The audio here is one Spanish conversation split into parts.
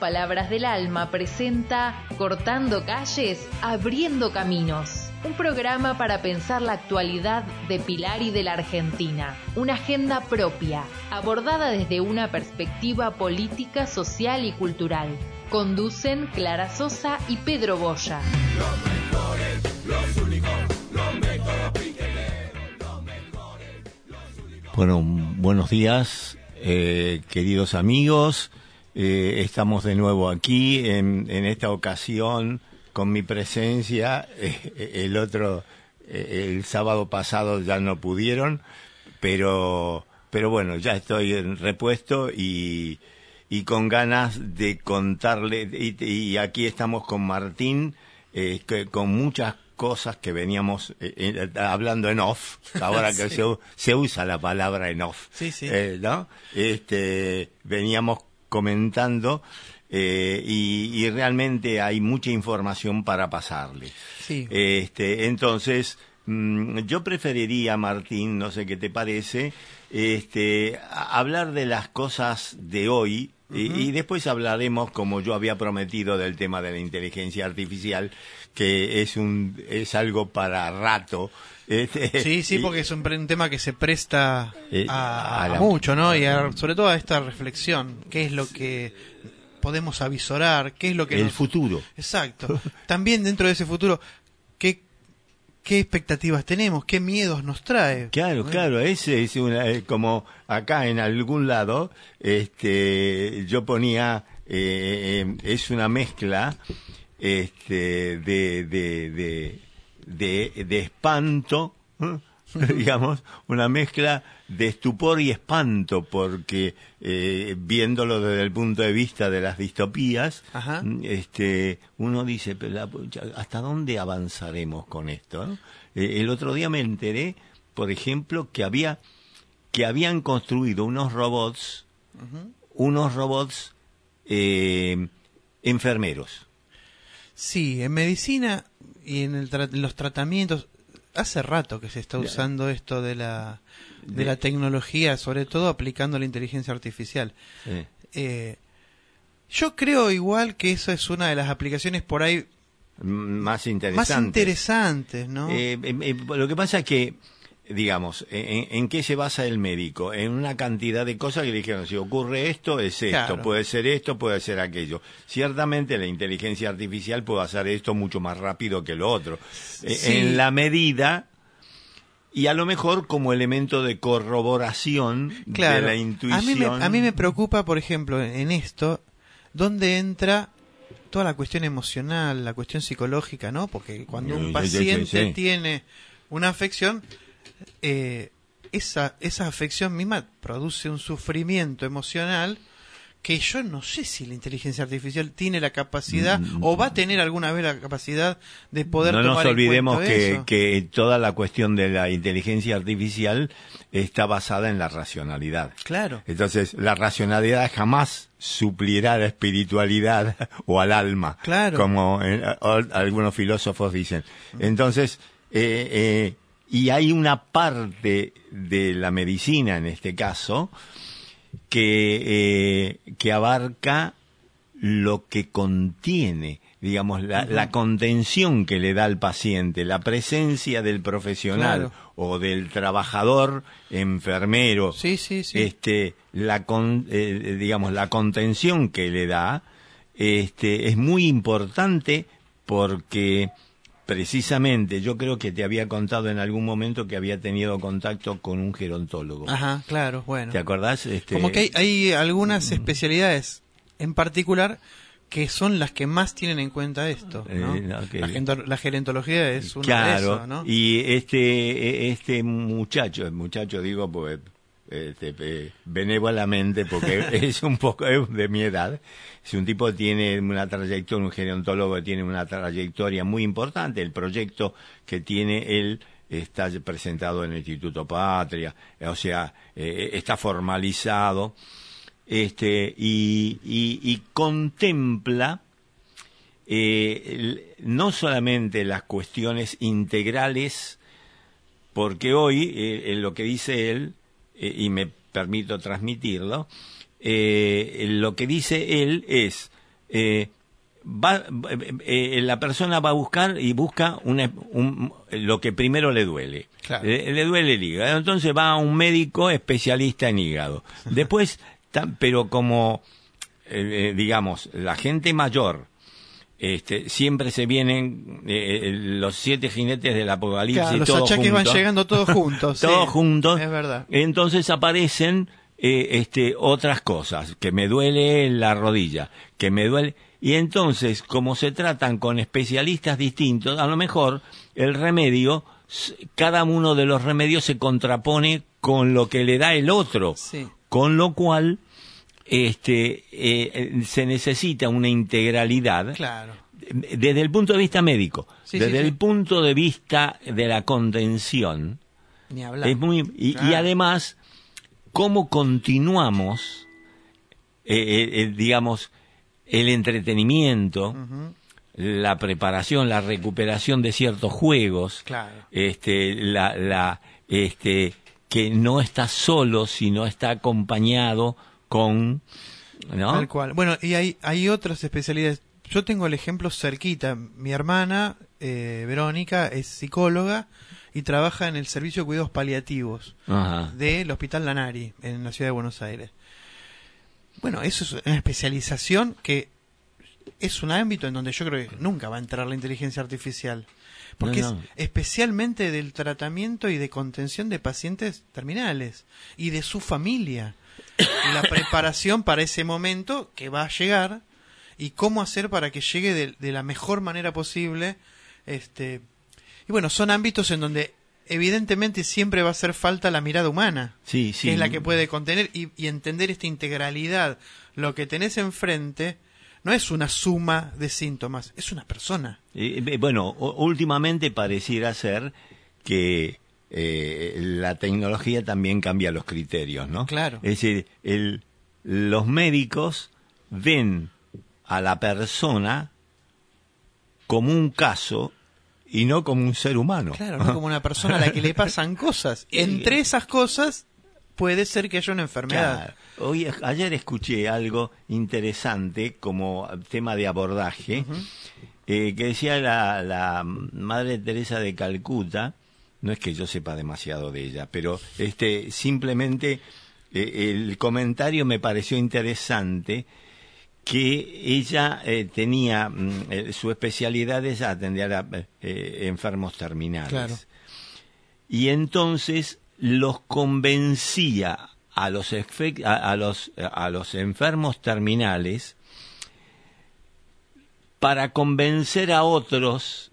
Palabras del Alma presenta Cortando calles, abriendo caminos. Un programa para pensar la actualidad de Pilar y de la Argentina. Una agenda propia, abordada desde una perspectiva política, social y cultural. Conducen Clara Sosa y Pedro Boya. Bueno, buenos días, eh, queridos amigos. Eh, estamos de nuevo aquí en, en, esta ocasión con mi presencia. Eh, el otro, eh, el sábado pasado ya no pudieron, pero, pero bueno, ya estoy repuesto y, y con ganas de contarle. Y, y aquí estamos con Martín, eh, que, con muchas cosas que veníamos eh, eh, hablando en off, ahora que Sí. se, se usa la palabra en off, Sí, sí. eh, ¿no? Este, veníamos comentando eh, y, y realmente hay mucha información para pasarle. Sí. Este, entonces, mm, yo preferiría, Martín, no sé qué te parece, este, hablar de las cosas de hoy y, y después hablaremos, como yo había prometido, del tema de la inteligencia artificial, que es un es algo para rato. Este, Sí, sí, y- porque es un, tema que se presta Eh, a, a a la- mucho, ¿no? Y a- sobre todo a esta reflexión, qué es lo que podemos avisorar, qué es lo que el nos- futuro. Exacto. También dentro de ese futuro, ¿qué, qué expectativas tenemos? ¿Qué miedos nos trae? Claro, claro, ese es una, eh, como acá en algún lado, este, yo ponía, eh, eh, es una mezcla, este, de, de, de, de, de espanto, ¿eh? digamos, una mezcla de estupor y espanto, porque eh, viéndolo desde el punto de vista de las distopías, Ajá. este, uno dice, "Pero la pucha, ¿hasta dónde avanzaremos con esto? no?". Eh, el otro día me enteré, por ejemplo, que había que habían construido unos robots, unos robots eh, enfermeros. Sí, en medicina y en, el tra- en los tratamientos, hace rato que se está usando esto de la, de, la tecnología, sobre todo aplicando la inteligencia artificial. Eh, Eh, yo creo igual que eso es una de las aplicaciones por ahí más más interesantes. interesantes, ¿no? Eh, eh, eh, lo que pasa es que, digamos, en, en qué se basa el médico? En una cantidad de cosas que le dijeron, si ocurre esto, es esto, Claro. puede ser esto, puede ser aquello. Ciertamente la inteligencia artificial puede hacer esto mucho más rápido que lo otro. Sí. En la medida, y a lo mejor como elemento de corroboración claro. de la a, intuición. mí me, a mí me preocupa, por ejemplo, en esto, dónde entra toda la cuestión emocional, la cuestión psicológica, ¿no? Porque cuando un sí, paciente sí. tiene una afección, eh, esa, esa afección misma produce un sufrimiento emocional que yo no sé si la inteligencia artificial tiene la capacidad Mm, o va a tener alguna vez la capacidad de poder no tomar nos en olvidemos que, eso. que toda la cuestión de la inteligencia artificial está basada en la racionalidad. Claro. Entonces, la racionalidad jamás suplirá a la espiritualidad o al alma, Claro. como eh, o- algunos filósofos dicen. Entonces, eh, eh, y hay una parte de la medicina, en este caso, que, eh, que abarca lo que contiene, digamos, la, la contención que le da al paciente, la presencia del profesional Claro. o del trabajador enfermero, Sí, sí, sí. este, la con- eh, digamos, la contención que le da, este, es muy importante porque precisamente yo creo que te había contado en algún momento que había tenido contacto con un gerontólogo. Ajá, claro, bueno. ¿Te acordás? Este, Como que hay, hay algunas especialidades en particular que son las que más tienen en cuenta esto. ¿no? Eh, la, la gerontología es una de Claro, eso, ¿no? y este este muchacho, el muchacho digo pues este, eh, benévolamente porque es un poco de mi edad, es un tipo tiene una trayectoria, un gerontólogo tiene una trayectoria muy importante, el proyecto que tiene él está presentado en el Instituto Patria, o sea, eh, está formalizado, este y, y, y contempla eh, no solamente las cuestiones integrales, porque hoy eh, en lo que dice él, eh, y me permito transmitirlo, eh, lo que dice él es, eh, va, eh, la persona va a buscar y busca una, un- lo que primero le duele. Claro. Le, le duele el hígado. Entonces va a un médico especialista en hígado. Después, pero como, digamos, la gente mayor, este, siempre se vienen eh, eh, los siete jinetes del apocalipsis. Claro, los todos achaques van llegando todos juntos. sí. todos juntos. Es verdad. Entonces aparecen eh, este, otras cosas, que me duele la rodilla, que me duele... Y entonces, como se tratan con especialistas distintos, a lo mejor el remedio, cada uno de los remedios se contrapone con lo que le da el otro. Sí. Con lo cual, este, eh, se necesita una integralidad Claro. desde el punto de vista médico, Sí, desde sí, el sí. punto de vista de la contención, Ni hablar. es muy y, además cómo continuamos, eh, eh, digamos, el entretenimiento, la preparación, la recuperación de ciertos juegos, Claro. este, la, la, este, que no está solo, sino está acompañado con, ¿no? Tal cual. Bueno, y hay, hay otras especialidades. Yo tengo el ejemplo cerquita. Mi hermana, eh, Verónica, es psicóloga y trabaja en el servicio de cuidados paliativos Ajá. del Hospital Lanari, en la ciudad de Buenos Aires. Bueno, eso es una especialización que es un ámbito en donde yo creo que nunca va a entrar la inteligencia artificial. Porque No, no. es especialmente del tratamiento y de contención de pacientes terminales y de su familia. La preparación para ese momento que va a llegar y cómo hacer para que llegue de, de la mejor manera posible. Este, y bueno, son ámbitos en donde evidentemente siempre va a hacer falta la mirada humana Sí, sí. que es la que puede contener y, y entender esta integralidad. Lo que tenés enfrente no es una suma de síntomas, es una persona. Eh, eh, bueno, últimamente pareciera ser que eh, la tecnología también cambia los criterios, ¿no? Claro. Es decir, el, los médicos ven a la persona como un caso y no como un ser humano. Claro, no como una persona a la que le pasan cosas. Entre esas cosas puede ser que haya una enfermedad. Claro. Hoy, ayer escuché algo interesante como tema de abordaje, eh, que decía la, la Madre Teresa de Calcuta, no es que yo sepa demasiado de ella, pero este simplemente eh, el comentario me pareció interesante que ella eh, tenía mm, eh, su especialidad es atender a enfermos terminales Claro. y entonces los convencía a los a los a los enfermos terminales para convencer a otros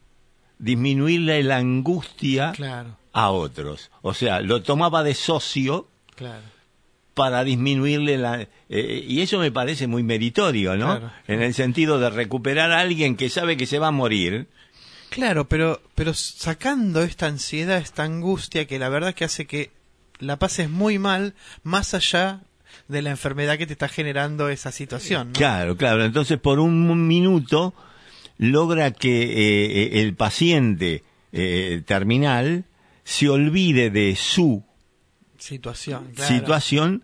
disminuirle la angustia Claro, a otros o sea lo tomaba de socio claro. para disminuirle la eh, y eso me parece muy meritorio no Claro. en el sentido de recuperar a alguien que sabe que se va a morir Claro, pero, pero sacando esta ansiedad, esta angustia que la verdad que hace que la pases muy mal, más allá de la enfermedad que te está generando esa situación. ¿no? Claro, claro. Entonces, por un minuto logra que eh, eh, el paciente eh, terminal se olvide de su Situación. claro. situación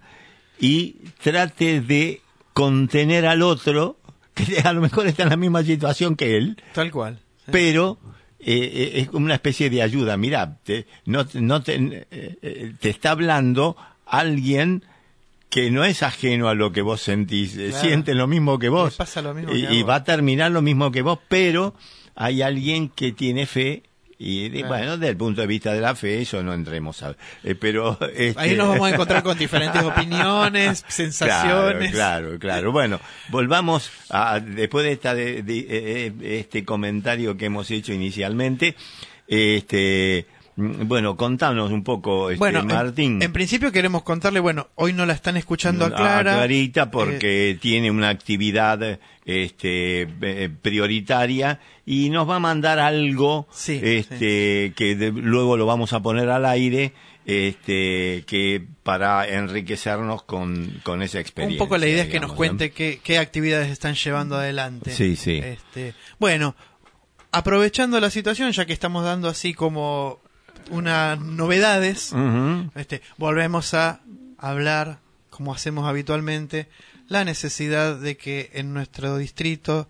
y trate de contener al otro, que a lo mejor está en la misma situación que él, Tal cual. sí. pero eh, es como una especie de ayuda. Mira, te, no, no te, eh, te está hablando alguien que no es ajeno a lo que vos sentís, eh, Claro. siente lo mismo que vos. Pasa lo mismo y, que y va a terminar lo mismo que vos, pero hay alguien que tiene fe. Y de- Claro. bueno, desde el punto de vista de la fe, eso no entremos a... eh, pero... este- Ahí nos vamos a encontrar con diferentes opiniones, sensaciones. Claro, claro, claro. Bueno, volvamos a, después de, esta, de, de- eh, eh, este comentario que hemos hecho inicialmente, este, bueno, contanos un poco, este, Bueno, en- Martín. En, principio queremos contarle, bueno, hoy no la están escuchando a Clara. Clarita porque tiene una actividad este eh, prioritaria y nos va a mandar algo Sí, este que de- luego lo vamos a poner al aire este que para enriquecernos con, con esa Un experiencia. poco la idea es que nos ¿no? cuente qué, qué actividades están llevando adelante. Sí, sí. Este, bueno, aprovechando la situación, ya que estamos dando así como unas novedades, este, volvemos a hablar como hacemos habitualmente, la necesidad de que en nuestro distrito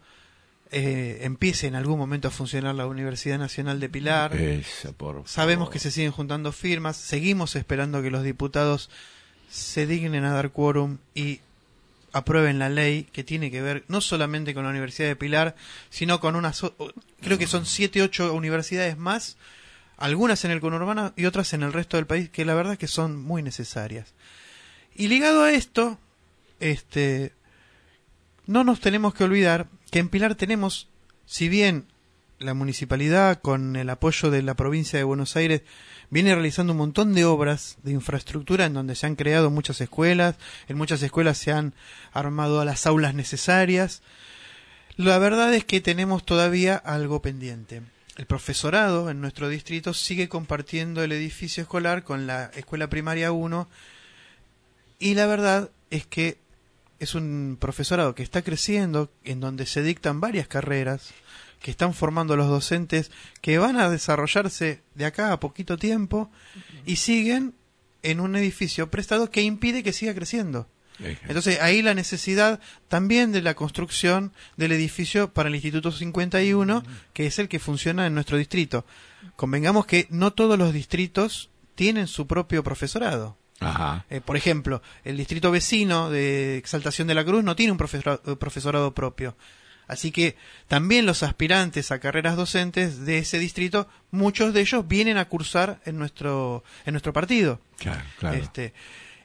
eh, empiece en algún momento a funcionar la Universidad Nacional de Pilar. Esa, por Sabemos que se siguen juntando firmas, seguimos esperando que los diputados se dignen a dar quórum y aprueben la ley que tiene que ver no solamente con la Universidad de Pilar, sino con unas, creo que son siete, ocho universidades más, algunas en el conurbano y otras en el resto del país, que la verdad que son muy necesarias. Y ligado a esto, este, no nos tenemos que olvidar que en Pilar tenemos, si bien la municipalidad con el apoyo de la provincia de Buenos Aires viene realizando un montón de obras de infraestructura en donde se han creado muchas escuelas, en muchas escuelas se han armado las aulas necesarias. La verdad es que tenemos todavía algo pendiente. El profesorado en nuestro distrito sigue compartiendo el edificio escolar con la escuela primaria 1 y la verdad es que es un profesorado que está creciendo, en donde se dictan varias carreras, que están formando los docentes que van a desarrollarse de acá a poquito tiempo y siguen en un edificio prestado que impide que siga creciendo. Entonces ahí la necesidad también de la construcción del edificio para el Instituto 51, que es el que funciona en nuestro distrito. Convengamos que no todos los distritos tienen su propio profesorado. Ajá. Eh, por ejemplo, el distrito vecino de Exaltación de la Cruz no tiene un eh, profesorado propio. Así que también los aspirantes a carreras docentes de ese distrito, muchos de ellos vienen a cursar en nuestro, en nuestro partido. Claro, claro. Este,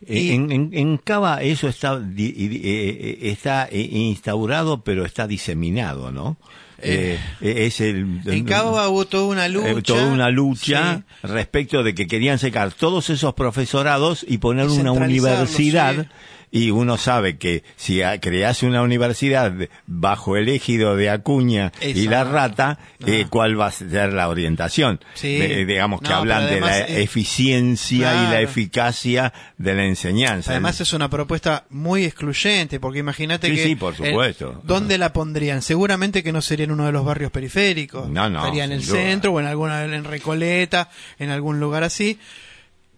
y- En, en, en Cava eso está, eh, eh, está eh, instaurado, pero está diseminado, ¿no? Eh, Eh, es el, en Cava hubo toda una lucha. eh, toda una lucha Sí. respecto de que querían sacar todos esos profesorados y poner Y una universidad. sí. Y uno sabe que si creas una universidad bajo el égido de Acuña y la rata, eh, Ah. ¿cuál va a ser la orientación? Sí. De- digamos que No, hablan de la eh, eficiencia y la eficacia de la enseñanza. Además es una propuesta muy excluyente, porque imagínate Sí, que... sí, por supuesto. ¿Dónde la pondrían? Seguramente que no sería en uno de los barrios periféricos. No, no, Estaría en el duda. centro o en alguna en Recoleta, en algún lugar así.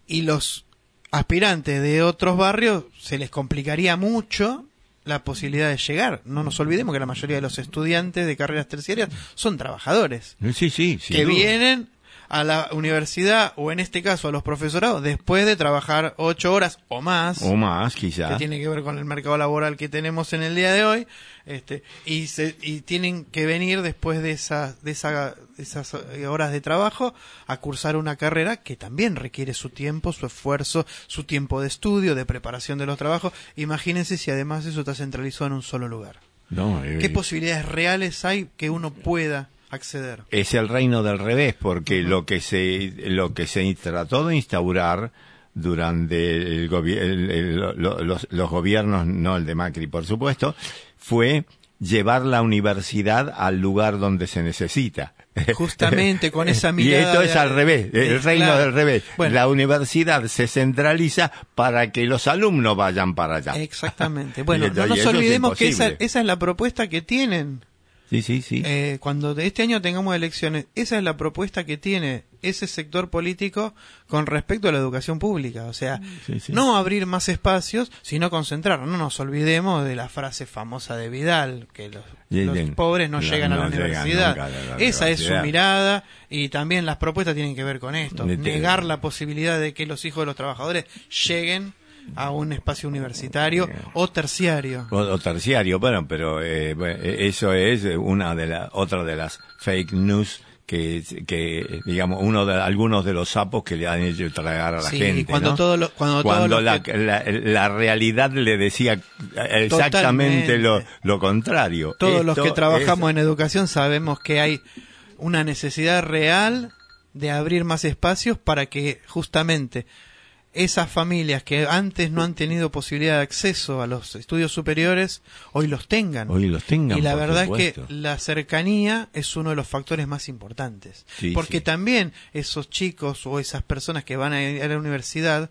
Y los aspirantes de otros barrios se les complicaría mucho la posibilidad de llegar. No nos olvidemos que la mayoría de los estudiantes de carreras terciarias son trabajadores Sí, sí, que duda. vienen a la universidad o en este caso a los profesorados después de trabajar ocho horas o más O más, que quizá. tiene que ver con el mercado laboral que tenemos en el día de hoy este y se, y tienen que venir después de esas de esa- esas horas de trabajo a cursar una carrera que también requiere su tiempo su esfuerzo su tiempo de estudio de preparación de los trabajos imagínense si además eso está centralizado en un solo lugar No, eh, qué posibilidades reales hay que uno pueda acceder es el reino del revés, porque lo que se lo que se trató de instaurar durante el el- el- lo- los, los gobiernos, no el de Macri, por supuesto, fue llevar la universidad al lugar donde se necesita. Justamente con esa Y mirada esto de- es al revés, el reino claro. del revés. Bueno. La universidad se centraliza para que los alumnos vayan para allá. Exactamente. Bueno, Y no esto- y nos es olvidemos que esa, esa es la propuesta que tienen. Sí, sí, sí. Eh, cuando de este año tengamos elecciones, esa es la propuesta que tiene ese sector político con respecto a la educación pública. O sea, Sí, sí. no abrir más espacios, sino concentrar. No nos olvidemos de la frase famosa de Vidal, que los, los pobres no, no- llegan a la no universidad. nunca a la esa es su mirada y también las propuestas tienen que ver con esto. Negar la posibilidad de que los hijos de los trabajadores lleguen a un espacio universitario o terciario. O, o terciario, bueno, pero eh, bueno, eh, eso es una de las otra de las fake news que, que digamos uno de algunos de los sapos que le han hecho tragar a la Sí, gente cuando ¿no? todo lo- cuando todo lo la, que- la, la realidad le decía exactamente lo, lo contrario Todos los que trabajamos es- en educación sabemos que hay una necesidad real de abrir más espacios para que justamente esas familias que antes no han tenido posibilidad de acceso a los estudios superiores hoy los tengan. hoy los tengan y la verdad supuesto. es que la cercanía es uno de los factores más importantes. Sí, porque sí. también esos chicos o esas personas que van a ir a la universidad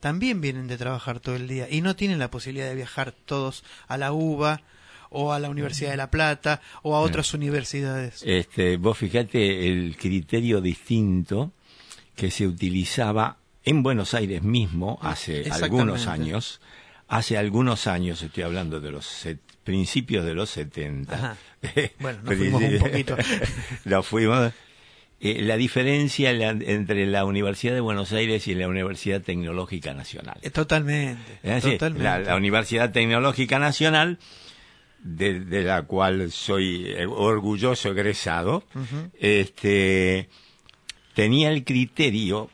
también vienen de trabajar todo el día y no tienen la posibilidad de viajar todos a la UBA o a la Universidad de La Plata o a otras universidades. Este, vos fijate el criterio distinto que se utilizaba en Buenos Aires mismo hace algunos años hace algunos años, estoy hablando de los set- principios de los 70. Ajá. Bueno, nos fuimos un poquito. Nos fuimos. Eh, la diferencia la- entre la Universidad de Buenos Aires y la Universidad Tecnológica Nacional. Eh, Totalmente. Es decir, totalmente. la, la Universidad Tecnológica Nacional, de, de la cual soy eh, orgulloso egresado, este, tenía el criterio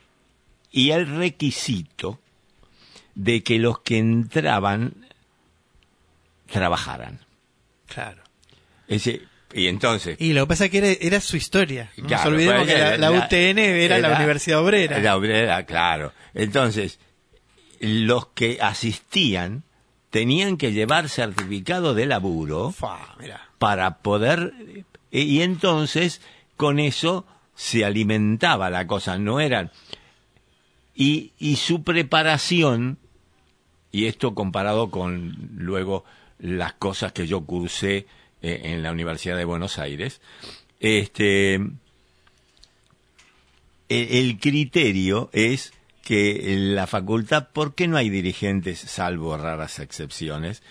y el requisito de que los que entraban trabajaran. Claro. Ese, y entonces, Y lo que pasa es que era, era su historia. No Claro, nos olvidemos pues, que la, la la- UTN era, la Universidad Obrera. La obrera, claro. Entonces, los que asistían tenían que llevar certificado de laburo para poder y y entonces con eso se alimentaba la cosa, no eran y, y su preparación y esto comparado con luego las cosas que yo cursé eh, en la Universidad de Buenos Aires, este el, el criterio es que en la facultad, ¿por qué no hay dirigentes, salvo raras excepciones,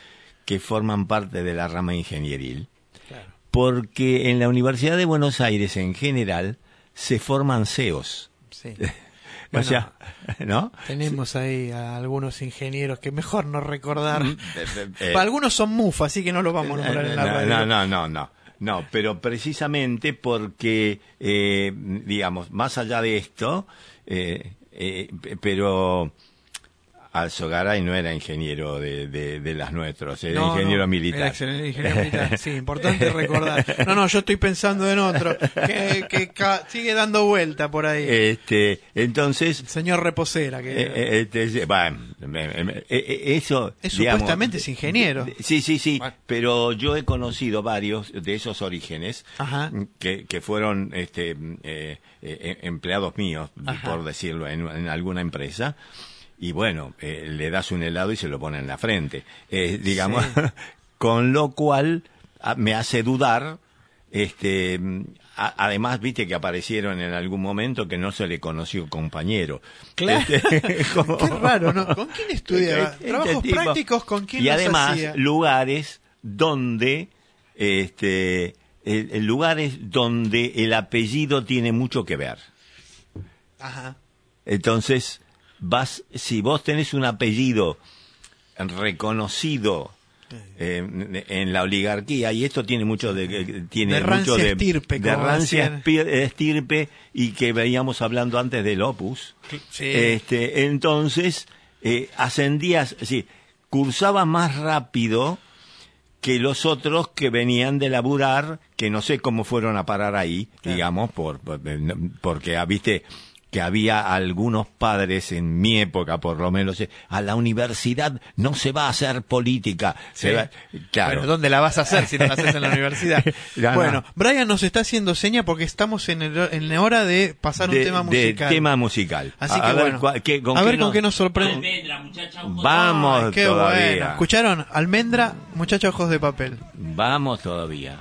que forman parte de la rama ingenieril? Claro. Porque en la Universidad de Buenos Aires en general se forman CEOs. Sí. o Bueno, sea, ¿no? Tenemos ahí a algunos ingenieros que mejor no recordar. Eh, eh, Para algunos son mufa, así que no los vamos a nombrar en la no, radio. no, no, no, no. No, pero precisamente porque, eh, digamos, más allá de esto, eh, eh, pero Alzogaray no era ingeniero de, de, de las nuestros, era No, ingeniero no, militar. era excelente ingeniero militar, sí, importante recordar. No, no, yo estoy pensando en otro, que, sigue dando vuelta por ahí. Este, entonces, El señor Reposera, que Eh, eh, este, bueno, eh, eh, eso es digamos, supuestamente es ingeniero. Sí, sí, sí, Bueno. pero yo he conocido varios de esos orígenes Ajá. que, que fueron este, eh, eh, empleados míos, Ajá. por decirlo, en, en alguna empresa. Y bueno, eh, le das un helado y se lo pone en la frente. Eh, digamos, Sí. con lo cual a- me hace dudar este a- además viste que aparecieron en algún momento que no se le conoció compañero Claro. Este, como- Qué raro, ¿no? ¿Con quién estudiaba? Este Trabajos tipo. prácticos, ¿con quién y los además hacía? lugares donde este lugares donde el apellido tiene mucho que ver Ajá. entonces vas si vos tenés un apellido reconocido eh, en la oligarquía y esto tiene mucho de que- tiene De mucho de, estirpe, de rancia estirpe y que veíamos hablando antes del opus Sí. este entonces eh, ascendías sí cursabas más rápido que los otros que venían de laburar, que no sé cómo fueron a parar ahí, Claro. digamos, por, por- porque ah, viste que había algunos padres en mi época, por lo menos, eh, a la universidad no se va a hacer política. se Sí. va- claro. Bueno, ¿dónde la vas a hacer si no la haces en la universidad? No, no. bueno, Brian nos está haciendo seña porque estamos en, el- en la hora de pasar un de, tema de musical. tema musical. Así A- que a ver, bueno, qué- con a qué ver con nos- qué nos sorprende. Almendra, muchacha, ojos de- Vamos Ay, qué todavía. bueno. ¿Escucharon? Almendra, muchachos ojos de papel. Vamos todavía.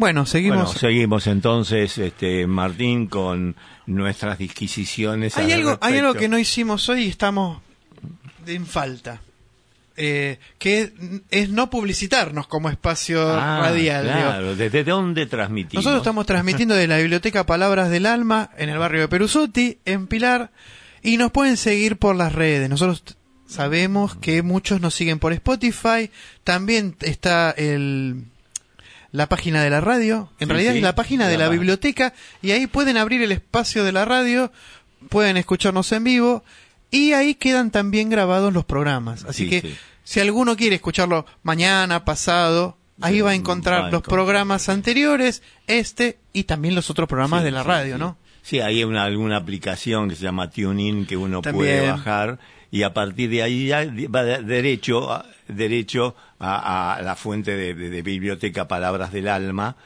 Bueno, seguimos. Bueno, seguimos entonces, este, Martín, con nuestras disquisiciones. hay, al algo, hay algo que no hicimos hoy y estamos en falta. Eh, que es no publicitarnos como espacio Ah, radial. Claro, ¿desde dónde transmitimos? Nosotros estamos transmitiendo de la biblioteca Palabras del Alma en el barrio de Perusotti, en Pilar, y nos pueden seguir por las redes. Nosotros sabemos que muchos nos siguen por Spotify, también está el la página de la radio, en Sí, realidad sí, es la página de la biblioteca, y ahí pueden abrir el espacio de la radio, pueden escucharnos en vivo, y ahí quedan también grabados los programas. Así Sí, que si alguno quiere escucharlo mañana, pasado, ahí va a va encontrar a los encontrar. programas anteriores, este y también los otros programas de la radio. ¿no? Sí, hay una, alguna aplicación que se llama TuneIn que uno También. puede bajar y a partir de ahí ya va de- derecho, a, derecho a, a la fuente de, de- de Biblioteca Palabras del Alma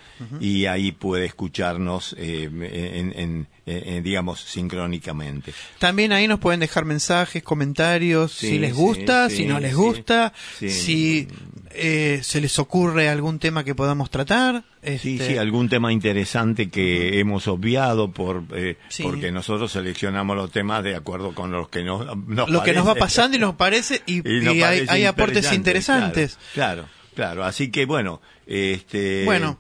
y ahí puede escucharnos, eh, en, en- en- digamos, sincrónicamente. También ahí nos pueden dejar mensajes, comentarios, Sí, si les gusta, sí, si no les gusta, sí. si eh, se les ocurre algún tema que podamos tratar. Sí, este, sí, algún tema interesante que hemos obviado por eh, Sí. porque nosotros seleccionamos los temas de acuerdo con los que nos, nos lo que nos va pasando y nos parece y, Y nos y hay, hay aportes interesante, interesantes. Claro, claro. Así que bueno, este, Bueno.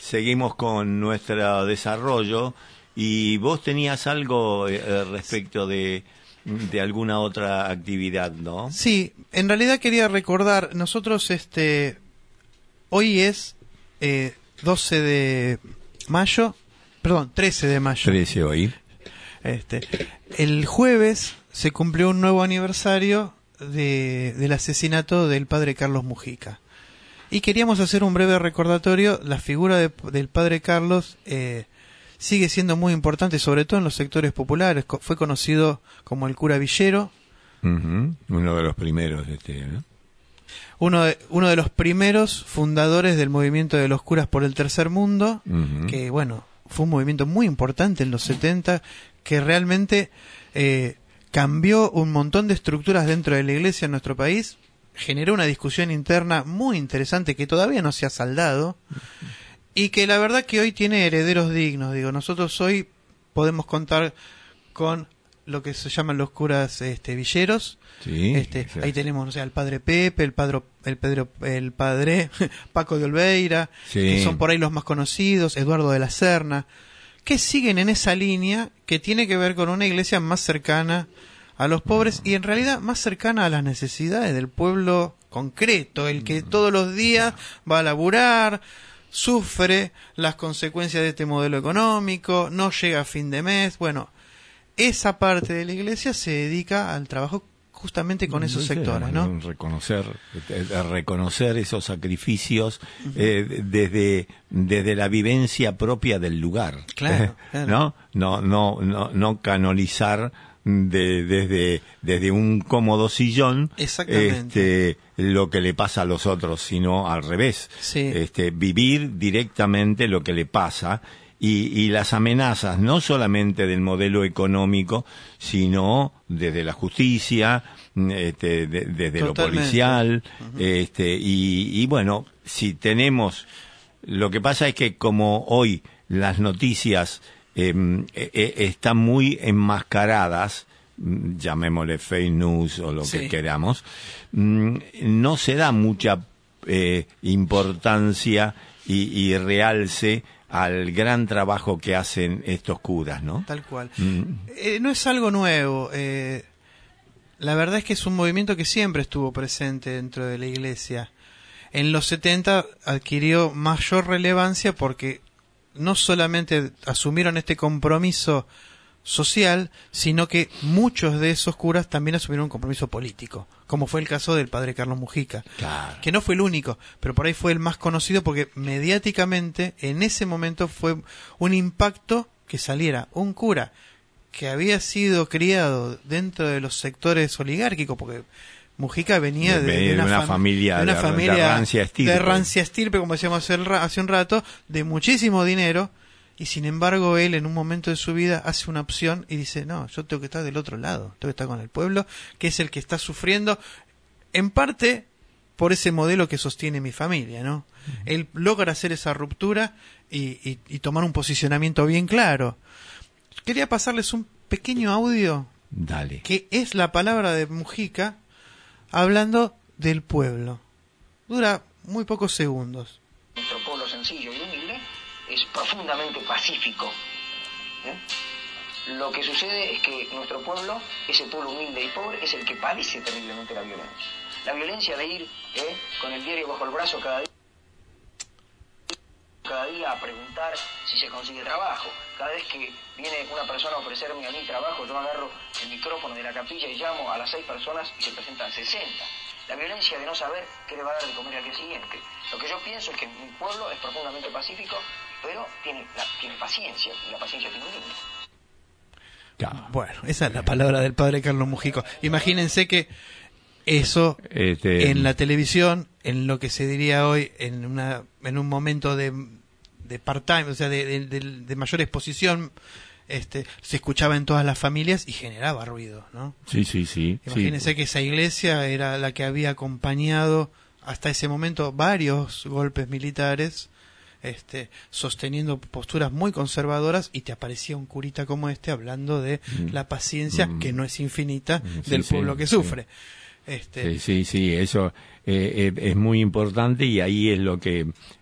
seguimos con nuestro desarrollo y vos tenías algo eh, eh, respecto de, de alguna otra actividad, ¿no? Sí, en realidad quería recordar, nosotros este hoy es eh, 12 de mayo, perdón, 13 de mayo. 13 hoy. Este, el jueves se cumplió un nuevo aniversario de, del asesinato del padre Carlos Mujica. Y queríamos hacer un breve recordatorio. La figura de- del padre Carlos eh, sigue siendo muy importante, sobre todo en los sectores populares. Fue conocido como el cura Villero, Uno de los primeros, este, ¿no? uno de, uno de los primeros fundadores del movimiento de los curas por el tercer mundo. Que bueno, fue un movimiento muy importante en los 70 que realmente eh, cambió un montón de estructuras dentro de la iglesia en nuestro país, generó una discusión interna muy interesante que todavía no se ha saldado y que la verdad que hoy tiene herederos dignos. Digo, nosotros hoy podemos contar con lo que se llaman los curas este, villeros, Sí, este, ahí tenemos, o sea, el padre Pepe, el padre, el Pedro, el padre Paco de Olveira, Sí. que son por ahí los más conocidos, Eduardo de la Serna, que siguen en esa línea que tiene que ver con una iglesia más cercana a los pobres y en realidad más cercana a las necesidades del pueblo concreto, el que todos los días va a laburar, sufre las consecuencias de este modelo económico, no llega a fin de mes, bueno, esa parte de la iglesia se dedica al trabajo justamente con esos Sí, sectores, ¿no? Reconocer, eh, reconocer esos sacrificios eh, desde, desde la vivencia propia del lugar. Claro, claro. ¿No? No, no, no, no canonizar de, desde, desde un cómodo sillón Exactamente. este, lo que le pasa a los otros, sino al revés. Sí. Este, vivir directamente lo que le pasa y, y las amenazas no solamente del modelo económico, sino desde la justicia, mm, este, de- desde lo policial, este, y, y bueno, si tenemos, lo que pasa es que como hoy las noticias eh, eh, están muy enmascaradas, mm, llamémosle fake news o lo Sí. que queramos, mm, no se da mucha eh, importancia y, y realce al gran trabajo que hacen estos curas, ¿no? Tal cual. Mm. Eh, no es algo nuevo. eh, la verdad es que es un movimiento que siempre estuvo presente dentro de la iglesia. En los 70 adquirió mayor relevancia porque no solamente asumieron este compromiso social, sino que muchos de esos curas también asumieron un compromiso político, como fue el caso del padre Carlos Mujica Claro. que no fue el único, pero por ahí fue el más conocido porque mediáticamente en ese momento fue un impacto que saliera un cura que había sido criado dentro de los sectores oligárquicos, porque Mujica venía de, una fam- familia de una de- de familia rancia estirpe. de rancia estirpe, como decíamos hace un rato, de muchísimo dinero, y sin embargo él en un momento de su vida hace una opción y dice, no, yo tengo que estar del otro lado, tengo que estar con el pueblo, que es el que está sufriendo, en parte por ese modelo que sostiene mi familia, ¿no? Él logra hacer esa ruptura y, y- y tomar un posicionamiento bien claro. Quería pasarles un pequeño audio Dale. que es la palabra de Mujica hablando del pueblo. Dura muy pocos segundos. Nuestro pueblo sencillo es profundamente pacífico. ¿eh? Lo que sucede es que nuestro pueblo, ese pueblo humilde y pobre, es el que padece terriblemente la violencia. La violencia de ir ¿eh? con el diario bajo el brazo cada día cada día a preguntar si se consigue trabajo. Cada vez que viene una persona a ofrecerme a mí trabajo, yo agarro el micrófono de la capilla y llamo a las seis personas y se presentan 60. La violencia de no saber qué le va a dar de comer al día siguiente. Lo que yo pienso es que mi pueblo es profundamente pacífico, pero tiene, la- tiene paciencia, y la paciencia tiene un límite. Claro. Bueno, esa es la palabra del padre Carlos Mujico. Imagínense que eso Este, en la televisión, en lo que se diría hoy, en, una, en un momento de, de part-time, o sea, de, de- de- de mayor exposición, este, se escuchaba en todas las familias y generaba ruido, ¿no? Sí, sí, sí. sí. Imagínense que esa iglesia era la que había acompañado hasta ese momento varios golpes militares, este, sosteniendo posturas muy conservadoras y te aparecía un curita como este hablando de la paciencia Mm. que no es infinita sí, del sí, pueblo que sí. sufre. Este, Sí, sí, sí, eso eh, eh, es muy importante y ahí es lo que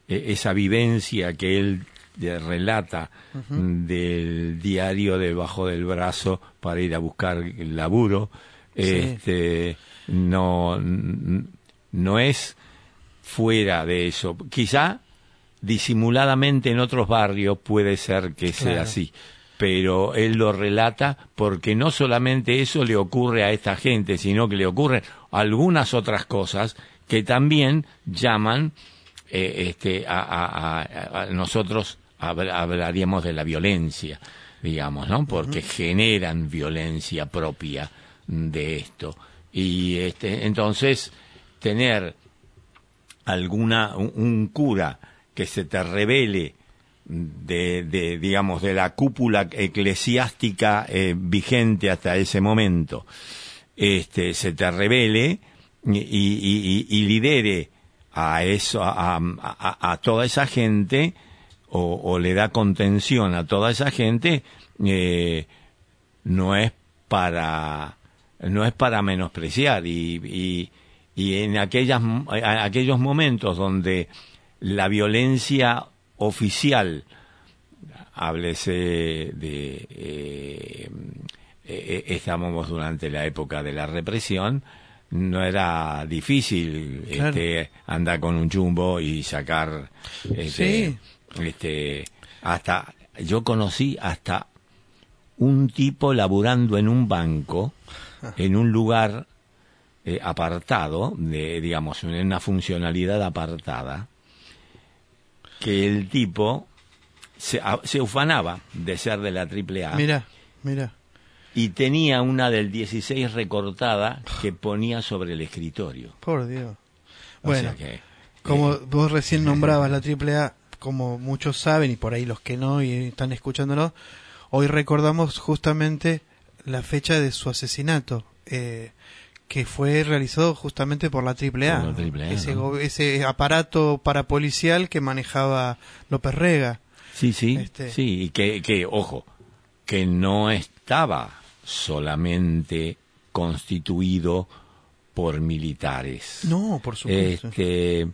eh, esa vivencia que él relata mm, del diario debajo del brazo para ir a buscar el laburo, Sí. este, no, no es fuera de eso. Quizá disimuladamente en otros barrios puede ser que sea Claro. así, pero él lo relata porque no solamente eso le ocurre a esta gente, sino que le ocurren algunas otras cosas que también llaman eh, este, a, a- a- nosotros habl- hablaríamos de la violencia, digamos, ¿no? Porque generan violencia propia de esto. Y este, entonces, tener alguna un, un cura que se te revele de, digamos de la cúpula eclesiástica eh, vigente hasta ese momento este se te revele y, lidere a eso a, toda esa gente o, le da contención a toda esa gente eh, no es para no es para menospreciar. Y, y, y en aquellas aquellos momentos donde la violencia oficial háblese de eh, eh, estábamos durante la época de la represión no era difícil Claro. este andar con un chumbo y sacar este, Sí. este hasta yo conocí hasta un tipo laburando en un banco en un lugar eh, apartado, de, digamos, en una funcionalidad apartada, que el tipo se, ufanaba de ser de la AAA Mira, mira. y tenía una del 16 recortada que ponía sobre el escritorio. Por Dios. O Bueno, sea que, como eh, vos recién nombrabas la AAA, como muchos saben y por ahí los que no y están escuchándolo, hoy recordamos justamente la fecha de su asesinato, eh, que fue realizado justamente por la AAA, Por la. AAA, ese, ese aparato parapolicial que manejaba López Rega. Sí, sí, Este- sí, y que, que, ojo, que no estaba solamente constituido por militares. No, por supuesto. Este,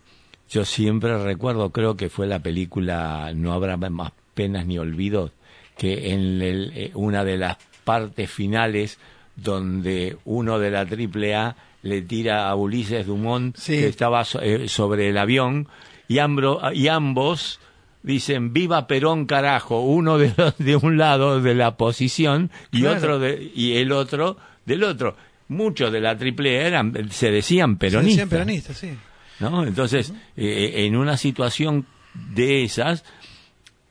yo siempre recuerdo, creo que fue la película No habrá más penas ni olvidos, que en el- eh, una de las partes finales donde uno de la AAA le tira a Ulises Dumont Sí. que estaba so- eh, sobre el avión y, ambro- y ambos dicen viva Perón carajo uno de, los- de un lado de la posición y Claro. otro de, y el otro del otro muchos de la AAA eran se decían Se peronistas decían peronistas, sí. ¿no? Entonces, eh, en una situación de esas,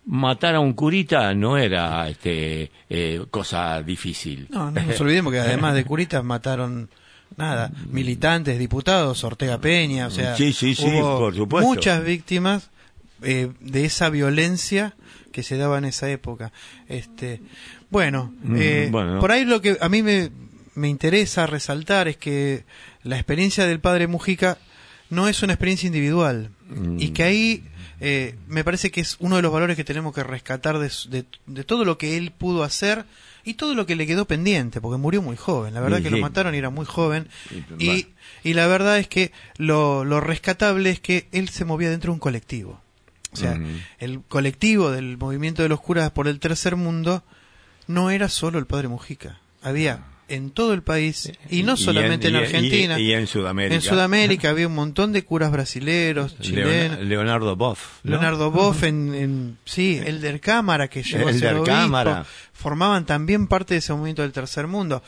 matar a un curita no era este, eh, cosa difícil. No, no nos olvidemos que además de curitas mataron nada, militantes, diputados, Ortega Peña, o sea, Sí, sí, sí, hubo por supuesto. muchas víctimas eh, de esa violencia que se daba en esa época. Este, bueno, Mm, eh, bueno. por ahí lo que a mí me, me interesa resaltar es que la experiencia del padre Mujica no es una experiencia individual Mm. y que ahí eh, me parece que es uno de los valores que tenemos que rescatar de, de- de todo lo que él pudo hacer y todo lo que le quedó pendiente, porque murió muy joven. La verdad Sí, que lo mataron y era muy joven. Y, Y, la verdad es que lo, lo rescatable es que él se movía dentro de un colectivo. O sea, el colectivo del movimiento de los curas por el tercer mundo no era solo el padre Mujica. Había en todo el país, y no solamente en, Argentina, Y, y en Sudamérica. en Sudamérica había un montón de curas brasileros, chilenos. Leon- Leonardo Boff. ¿no? Leonardo Boff en, en- sí, Elder Cámara que llegó a ser Cámara. formaban también parte de ese movimiento del tercer mundo.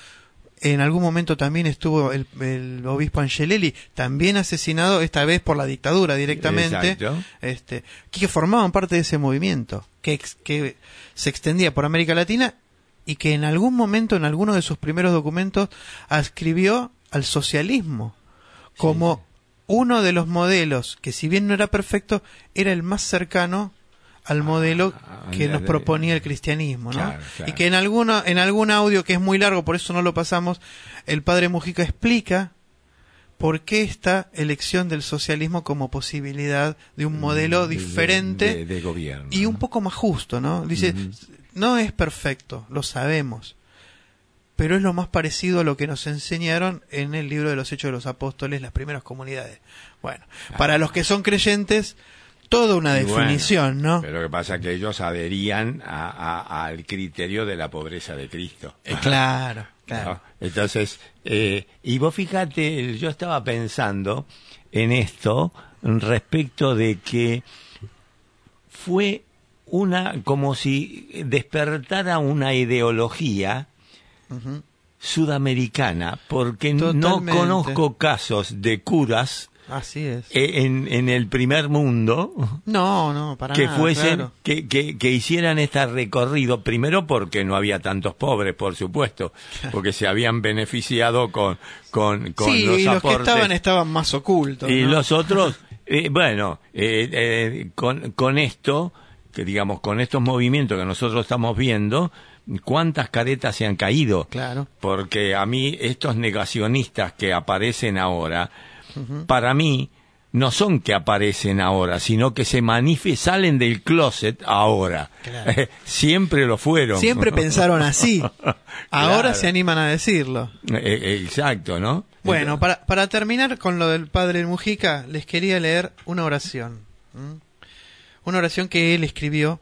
En algún momento también estuvo el, el obispo Angelelli, también asesinado, esta vez por la dictadura directamente, Exacto. este, que formaban parte de ese movimiento, que, ex- que se extendía por América Latina y que en algún momento, en alguno de sus primeros documentos, ascribió al socialismo como uno de los modelos que si bien no era perfecto, era el más cercano al modelo Ah, que de- nos proponía el cristianismo, ¿no? Claro, claro. Y que en alguno, en algún audio que es muy largo, por eso no lo pasamos, el padre Mujica explica por qué esta elección del socialismo como posibilidad de un modelo Mm, De- diferente de, de gobierno. y un poco más justo, ¿no? Dice. No es perfecto, lo sabemos, pero es lo más parecido a lo que nos enseñaron en el libro de los Hechos de los Apóstoles, las primeras comunidades. Bueno, para los que son creyentes, toda una Y bueno, definición, ¿no? Pero lo que pasa es que ellos adherían a- a- al criterio de la pobreza de Cristo. Eh, claro, claro. ¿no? Entonces, eh, y vos fíjate, yo estaba pensando en esto respecto de que fue una, como si despertara una ideología sudamericana, porque no conozco casos de curas Así es. eh, en, en el primer mundo no, no, para que nada, fuesen claro. que, que, que hicieran este recorrido primero porque no había tantos pobres por supuesto porque se habían beneficiado con con, con sí, los y los que estaban estaban más ocultos. y ¿no? los otros eh, bueno eh, eh, con con esto que digamos con estos movimientos que nosotros estamos viendo cuántas caretas se han caído Claro. porque a mí estos negacionistas que aparecen ahora, para mí no son que aparecen ahora, sino que se manifiestan, salen del closet ahora. Claro. Siempre lo fueron. Siempre pensaron así. Ahora Claro. se animan a decirlo. Eh, eh, Exacto, ¿no? Bueno, para, para terminar con lo del padre Mujica, les quería leer una oración. Una oración que él escribió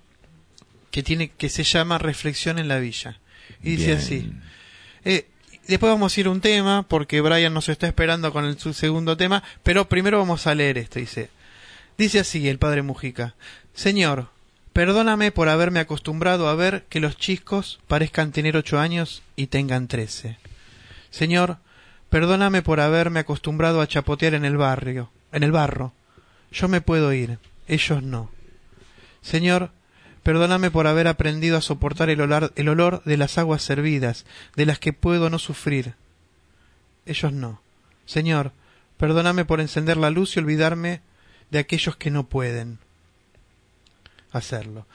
que tiene que se llama Reflexión en la Villa. Y dice así. Eh, después vamos a ir a un tema, porque Brian nos está esperando con el, su segundo tema, pero primero vamos a leer esto, dice. Dice así el padre Mujica. Señor, perdóname por haberme acostumbrado a ver que los chicos parezcan tener ocho años y tengan trece. Señor, perdóname por haberme acostumbrado a chapotear en el barrio, en el barro. Yo me puedo ir, ellos no. Señor, perdóname por haber aprendido a soportar el olor, el olor de las aguas servidas, de las que puedo no sufrir. Ellos no. Señor, perdóname por encender la luz y olvidarme de aquellos que no pueden hacerlo.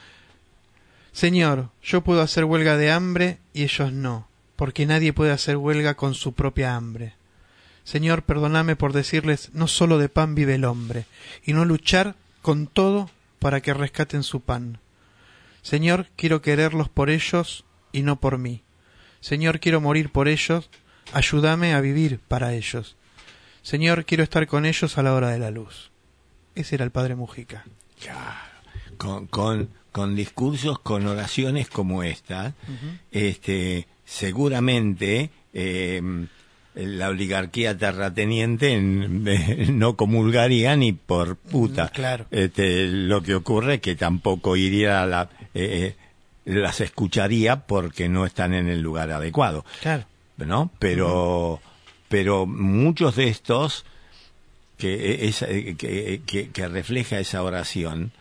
Señor, yo puedo hacer huelga de hambre y ellos no, porque nadie puede hacer huelga con su propia hambre. Señor, perdóname por decirles no solo de pan vive el hombre, y no luchar con todo para que rescaten su pan. Señor, quiero quererlos por ellos y no por mí. Señor, quiero morir por ellos, ayúdame a vivir para ellos. Señor, quiero estar con ellos a la hora de la luz. Ese era el padre Mujica. Con, con, con discursos, con oraciones como esta, este, seguramente eh, la oligarquía terrateniente no comulgaría ni por puta. Mm, claro. Este, lo que ocurre es que tampoco iría a la, eh, las escucharía porque no están en el lugar adecuado. Claro. ¿No? Pero, pero muchos de estos que, es, que, que, que refleja esa oración,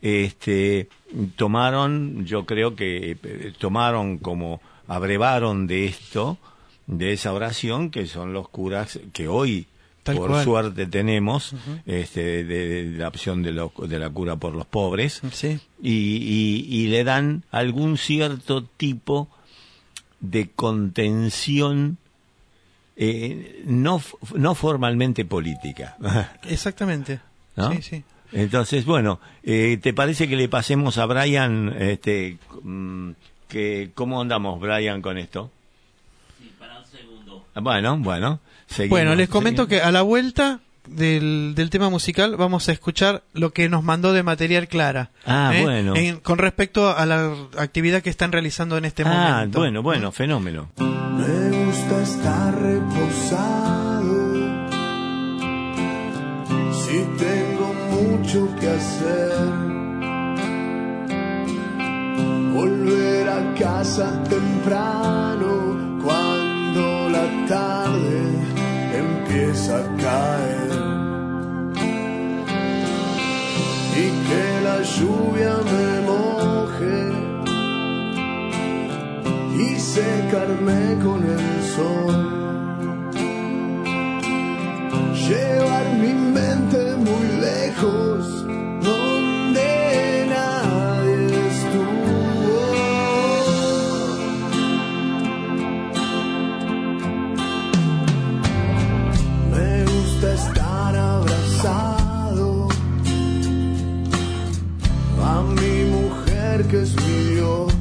este, tomaron, yo creo que eh, tomaron como abrevaron de esto, de esa oración, que son los curas que hoy, Tal por cual. suerte, tenemos, este, de, de la opción de, lo- de la cura por los pobres, Sí. y, y, y le dan algún cierto tipo de contención, eh, no, no formalmente política. Exactamente. ¿no? Sí, sí. Entonces, bueno, eh, ¿te parece que le pasemos a Brian, este, mm, que, ¿cómo andamos, Brian, con esto? Ah, Bueno, bueno. seguimos, Bueno, les comento seguimos. que a la vuelta del, del tema musical vamos a escuchar lo que nos mandó de material Clara. Ah, ¿eh? bueno. En- con respecto a la actividad que están realizando en este Ah, momento. bueno, bueno, fenómeno. Me gusta estar reposado. Si tengo mucho que hacer. Volver a casa temprano tarde empieza a caer. Y que la lluvia me moje y secarme con el sol. Llevar mi mente muy lejos, que es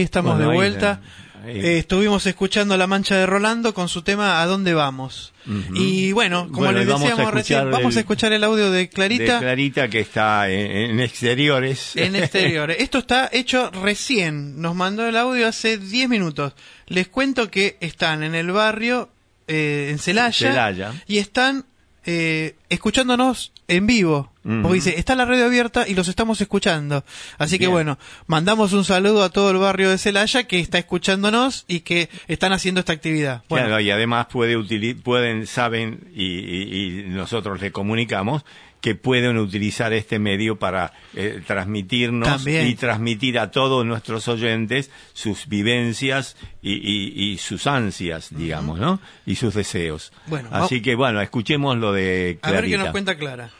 ahí estamos Bueno, de vuelta. ahí. Eh, estuvimos escuchando La Mancha de Rolando con su tema ¿A dónde vamos? Y bueno, como Bueno, les y vamos decíamos recién, vamos a escuchar el audio de De Clarita Clarita que está en, en exteriores. en exteriores. Esto está hecho recién, nos mandó el audio hace 10 minutos. Les cuento que están en el barrio, eh, en Celaya, Celaya. y están eh, escuchándonos en vivo. Porque dice, está la radio abierta y los estamos escuchando. Así que bueno, mandamos un saludo a todo el barrio de Celaya que está escuchándonos y que están haciendo esta actividad. Bueno, Claro, y además puede pueden, saben, y, y- y nosotros le comunicamos que pueden utilizar este medio para eh, transmitirnos También. y transmitir a todos nuestros oyentes sus vivencias y, y- y sus ansias, digamos, ¿no? Y sus deseos. Bueno, Así que bueno, escuchemos lo de a ver qué Clarita. nos cuenta Clara.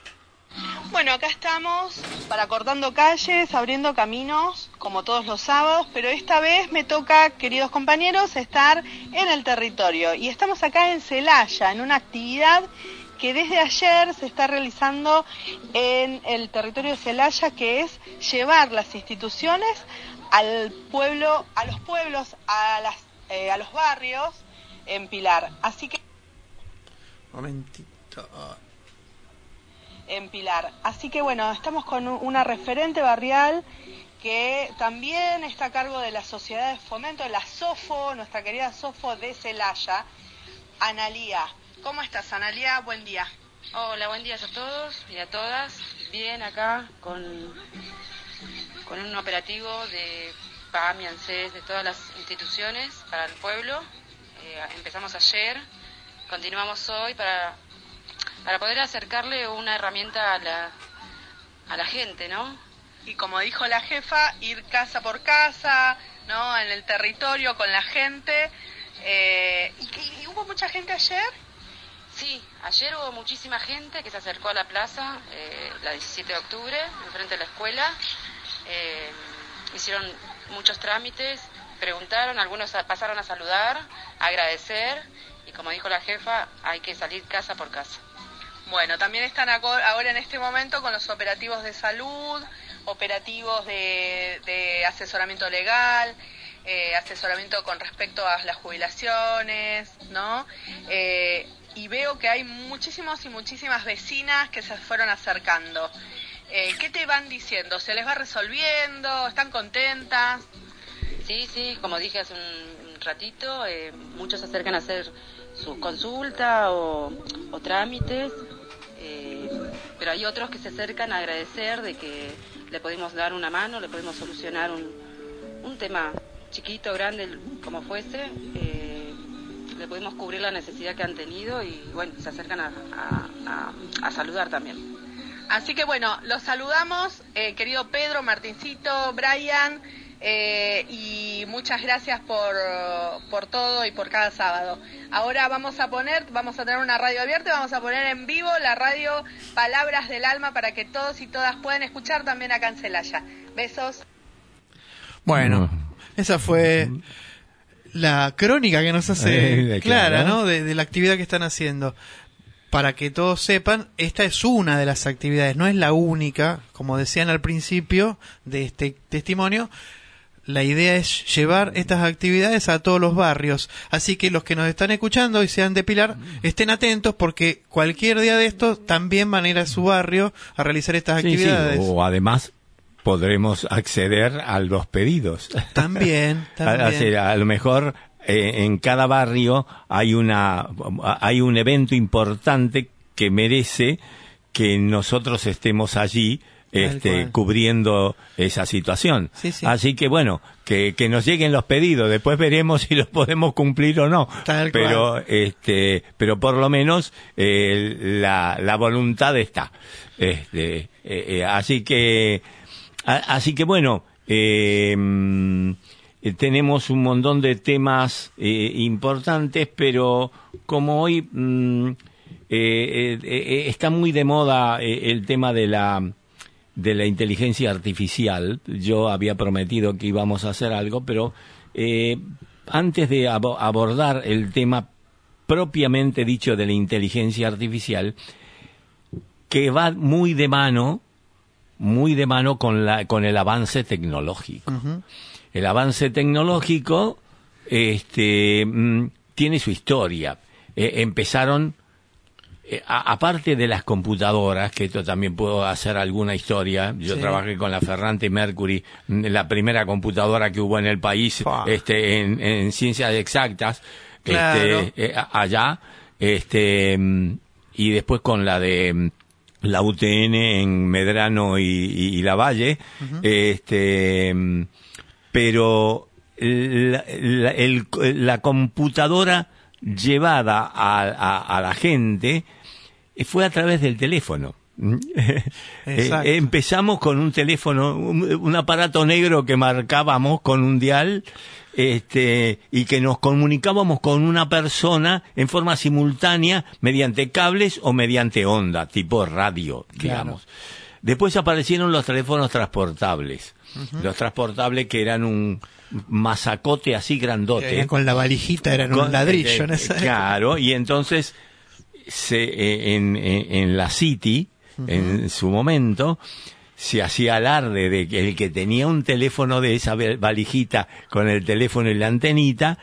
Bueno, acá estamos para cortando calles, abriendo caminos, como todos los sábados, pero esta vez me toca, queridos compañeros, estar en el territorio. Y estamos acá en Celaya, en una actividad que desde ayer se está realizando en el territorio de Celaya, que es llevar las instituciones al pueblo, a los pueblos, a, las, eh, a los barrios en Pilar. Así que Momentito. en Pilar. Así que bueno, estamos con una referente barrial que también está a cargo de la sociedad de fomento, la SOFO, nuestra querida SOFO de Celaya, Analía. ¿Cómo estás, Analía? Buen día. Hola, buen día a todos y a todas. Bien acá con, con un operativo de PAMI, ANSES, de todas las instituciones para el pueblo. Eh, empezamos ayer, continuamos hoy para, para poder acercarle una herramienta a la, a la gente, ¿no? Y como dijo la jefa, ir casa por casa, ¿no? En el territorio con la gente. Eh, ¿y, y hubo mucha gente ayer? Sí, ayer hubo muchísima gente que se acercó a la plaza, eh, la 17 de octubre, enfrente de la escuela. Eh, hicieron muchos trámites, preguntaron, algunos pasaron a saludar, a agradecer y como dijo la jefa, hay que salir casa por casa. Bueno, también están ahora en este momento con los operativos de salud, operativos de, asesoramiento legal, eh, asesoramiento con respecto a las jubilaciones, ¿no? Y veo que hay muchísimos y muchísimas vecinas que se fueron acercando. Eh, ¿Qué te van diciendo? ¿Se les va resolviendo? ¿Están contentas? Sí, sí, como dije hace un ratito, eh, muchos se acercan a hacer su consulta o, o trámites, eh, pero hay otros que se acercan a agradecer de que le podemos dar una mano, le podemos solucionar un, un tema chiquito, grande, como fuese, eh, le podemos cubrir la necesidad que han tenido y bueno, se acercan a, a- a- a saludar también. Así que bueno, los saludamos, eh, querido Pedro, Martincito, Brian, eh, y muchas gracias por, por todo y por cada sábado. Ahora vamos a poner, vamos a tener una radio abierta, y vamos a poner en vivo la radio Palabras del Alma para que todos y todas puedan escuchar también acá en Celaya. Besos. Bueno, esa fue la crónica que nos Eh, hace de Clara. ¿no? De, de la actividad que están haciendo. Para que todos sepan, esta es una de las actividades, no es la única, como decían al principio de este testimonio. La idea es llevar estas actividades a todos los barrios. Así que los que nos están escuchando y sean de Pilar, estén atentos porque cualquier día de estos también van a ir a su barrio a realizar estas Sí, sí, actividades. o además podremos acceder a los pedidos. También, también. a lo mejor eh, en cada barrio hay una hay un evento importante que merece que nosotros estemos allí este, cubriendo esa situación. Sí, sí. Así que bueno, que, que nos lleguen los pedidos, después veremos si los podemos cumplir o no. Tal pero cual. este, pero por lo menos eh, la, la voluntad está. Este, eh, eh, así que así que bueno, eh, mm, eh, tenemos un montón de temas eh, importantes, pero como hoy mm, eh, eh, eh, está muy de moda eh, el tema de la de la inteligencia artificial. Yo había prometido que íbamos a hacer algo, pero eh, antes de abo- abordar el tema propiamente dicho de la inteligencia artificial, que va muy de mano, muy de mano con la con el avance tecnológico. El avance tecnológico este, mm, tiene su historia. Eh, empezaron, eh, a- aparte de las computadoras, que esto también puedo hacer alguna historia, yo Sí. trabajé con la Ferrante Mercury, mm, la primera computadora que hubo en el país este, en, en ciencias exactas, Claro. este, eh, a- allá, este, mm, y después con la de la UTN en Medrano y, y- y La Valle, este, pero la, la- el- la computadora llevada a, a- a la gente fue a través del teléfono. Eh, empezamos con un teléfono, un, un aparato negro que marcábamos con un dial este, y que nos comunicábamos con una persona en forma simultánea mediante cables o mediante onda, tipo radio, digamos. Después aparecieron los teléfonos transportables. Los transportables que eran un masacote así grandote. Con la valijita eran un ladrillo eh, en esa época. Claro, y entonces se, eh, en, en- en la City, en su momento, se hacía alarde de que el que tenía un teléfono de esa valijita con el teléfono y la antenita,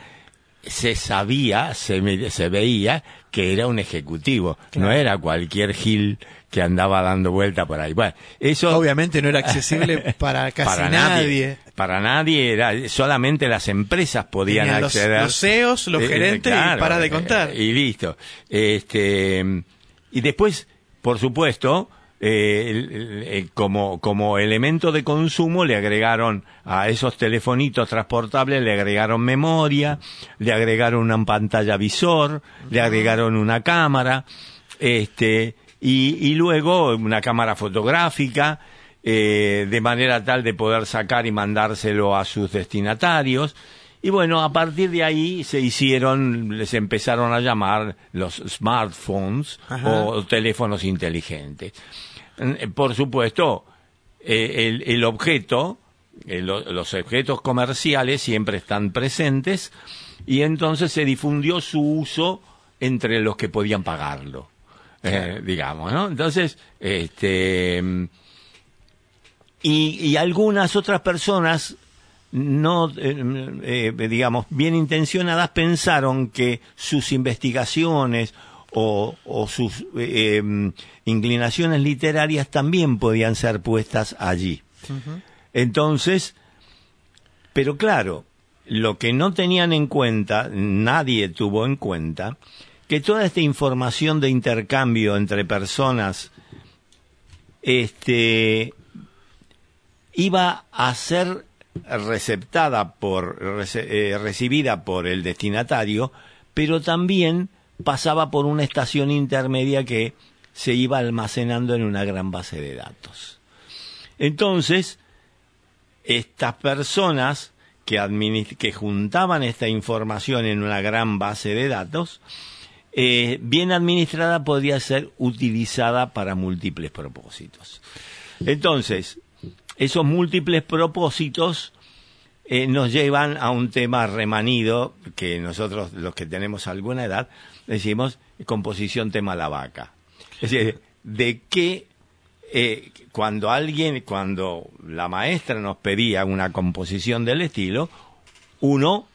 se sabía, se, se veía que era un ejecutivo, no era cualquier gil que andaba dando vuelta por ahí. Bueno, eso Obviamente no era accesible para casi para nadie. Para nadie era, solamente las empresas podían Tenían los- acceder. los CEOs, los gerentes y para de contar. eh, Y listo. Este, y después, por supuesto, eh, el- el- el- como, como elemento de consumo le agregaron a esos telefonitos transportables, le agregaron memoria, le agregaron una pantalla visor, le agregaron una cámara, este, y, y luego una cámara fotográfica, eh, de manera tal de poder sacar y mandárselo a sus destinatarios. Y bueno, a partir de ahí se hicieron, les empezaron a llamar los smartphones Ajá. o teléfonos inteligentes. Eh, Por supuesto, eh, el, el objeto, eh, lo- los objetos comerciales siempre están presentes y entonces se difundió su uso entre los que podían pagarlo, eh, digamos, ¿no? Entonces, este, y, y algunas otras personas no, eh, eh, digamos, bien intencionadas pensaron que sus investigaciones o, o sus eh, em, inclinaciones literarias también podían ser puestas allí. Entonces, pero claro, lo que no tenían en cuenta, nadie tuvo en cuenta, que toda esta información de intercambio entre personas, este, iba a ser receptada por, eh, recibida por el destinatario, pero también pasaba por una estación intermedia que se iba almacenando en una gran base de datos. Entonces, estas personas que, que juntaban esta información en una gran base de datos, eh, bien administrada podría ser utilizada para múltiples propósitos. Entonces, esos múltiples propósitos eh, nos llevan a un tema remanido que nosotros, los que tenemos alguna edad, decimos composición tema la vaca. Es decir, de qué eh, cuando alguien, cuando la maestra nos pedía una composición del estilo, uno